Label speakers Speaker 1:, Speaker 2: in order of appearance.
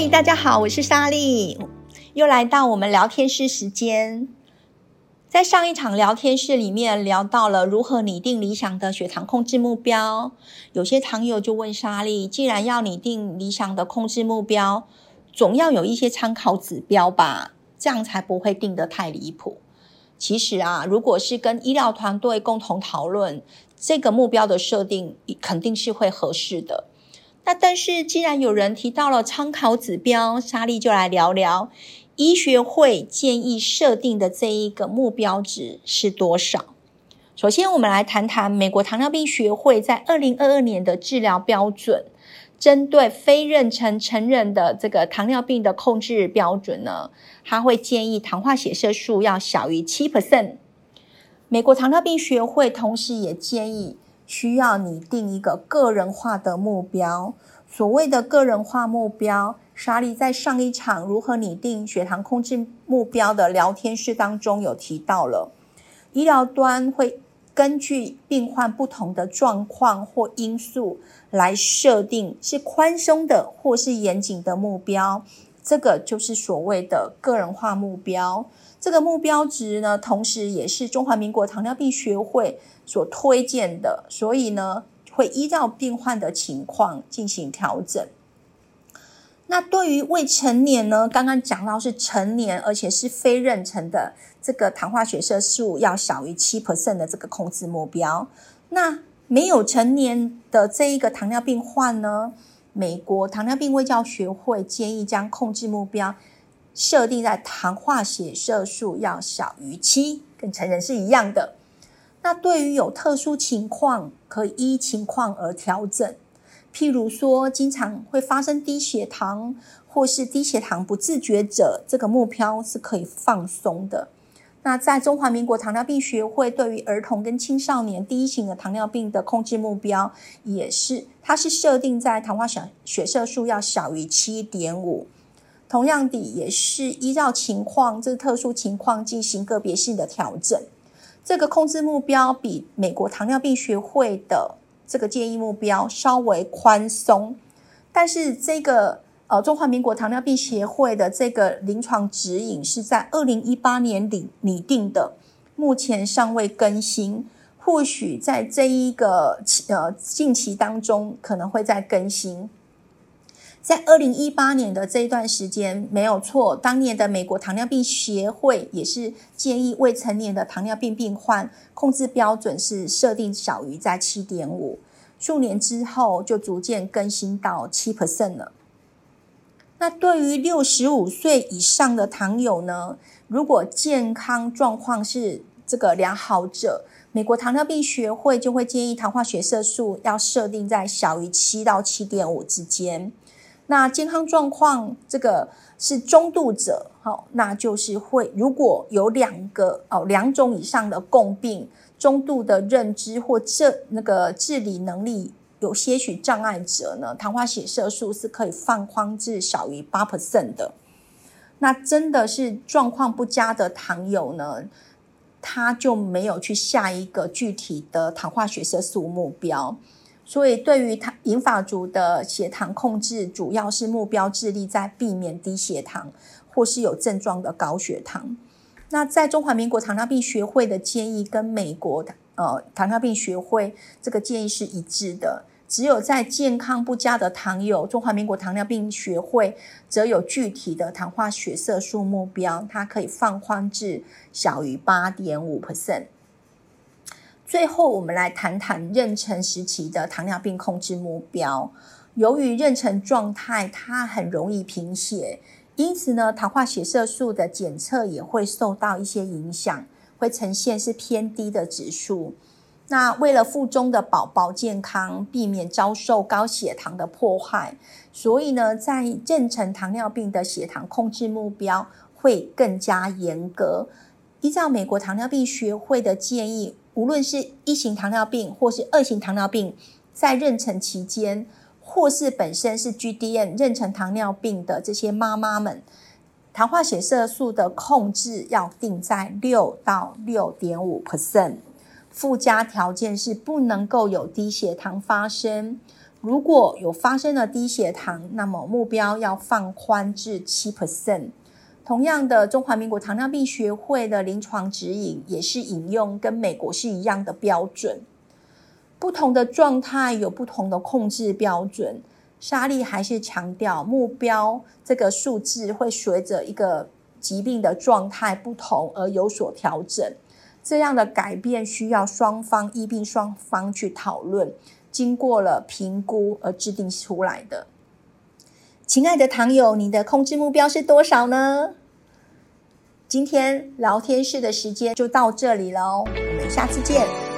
Speaker 1: 嗨，大家好，我是莎莉，又来到我们聊天室时间。在上一场聊天室里面聊到了如何拟定理想的血糖控制目标，有些糖友就问莎莉，既然要拟定理想的控制目标，总要有一些参考指标吧，这样才不会定得太离谱。其实啊，如果是跟医疗团队共同讨论这个目标的设定，肯定是会合适的。那但是，既然有人提到了参考指标，莎莉就来聊聊医学会建议设定的这一个目标值是多少。首先，我们来谈谈美国糖尿病学会在二零二二年的治疗标准。针对非妊娠成人的这个糖尿病的控制标准呢，他会建议糖化血色素要小于七 percent。美国糖尿病学会同时也建议需要拟定一个个人化的目标。所谓的个人化目标，莎莉在上一场如何拟定血糖控制目标的聊天室当中有提到了，医疗端会。根据病患不同的状况或因素来设定是宽松的或是严谨的目标，这个就是所谓的个人化目标。这个目标值呢，同时也是中华民国糖尿病学会所推荐的，所以呢，会依照病患的情况进行调整。那对于未成年呢？刚刚讲到是成年，而且是非妊娠的，这个糖化血色素要小于七 percent 的这个控制目标。那没有成年的这一个糖尿病患呢？美国糖尿病卫教学会建议将控制目标设定在糖化血色素要小于七，跟成人是一样的。那对于有特殊情况，可以依情况而调整。譬如说，经常会发生低血糖或是低血糖不自觉者，这个目标是可以放松的。那在中华民国糖尿病学会对于儿童跟青少年第一型的糖尿病的控制目标，也是它是设定在糖化血血色素要小于七点五。同样的，也是依照情况，这特殊情况进行个别性的调整。这个控制目标比美国糖尿病学会的。这个建议目标稍微宽松，但是这个呃中华民国糖尿病协会的这个临床指引是在二零一八年拟拟定的，目前尚未更新，或许在这一个呃近期当中可能会再更新。在二零一八年的这一段时间没有错，当年的美国糖尿病协会也是建议未成年的糖尿病病患控制标准是设定小于在七点五，数年之后就逐渐更新到七 percent 了。那对于六十五岁以上的糖友呢，如果健康状况是这个良好者，美国糖尿病学会就会建议糖化血色素要设定在小于七到七点五之间。那健康状况这个是中度者，好，那就是会如果有两个哦两种以上的共病，中度的认知或这那个自理能力有些许障碍者呢，糖化血色素是可以放宽至小于八 percent 的。那真的是状况不佳的糖友呢，他就没有去下一个具体的糖化血色素目标。所以，对于糖银发族的血糖控制，主要是目标致力在避免低血糖或是有症状的高血糖。那在中华民国糖尿病学会的建议跟美国的呃糖尿病学会这个建议是一致的。只有在健康不佳的糖友，中华民国糖尿病学会则有具体的糖化血色素目标，它可以放宽至小于八点五 percent。最后，我们来谈谈妊娠时期的糖尿病控制目标。由于妊娠状态它很容易贫血，因此呢，糖化血色素的检测也会受到一些影响，会呈现是偏低的指数。那为了腹中的宝宝健康，避免遭受高血糖的迫害，所以呢，在妊娠糖尿病的血糖控制目标会更加严格。依照美国糖尿病学会的建议。无论是一型糖尿病或是二型糖尿病，在妊娠期间，或是本身是 GDM 妊娠糖尿病的这些妈妈们，糖化血色素的控制要定在六到六点五 percent。附加条件是不能够有低血糖发生。如果有发生了低血糖，那么目标要放宽至七 percent。同样的，中华民国糖尿病学会的临床指引也是引用跟美国是一样的标准。不同的状态有不同的控制标准。莎莉还是强调，目标这个数字会随着一个疾病的状态不同而有所调整。这样的改变需要双方医病双方去讨论，经过了评估而制定出来的。亲爱的糖友，你的控制目标是多少呢？今天聊天室的时间就到这里喽，我们下次见。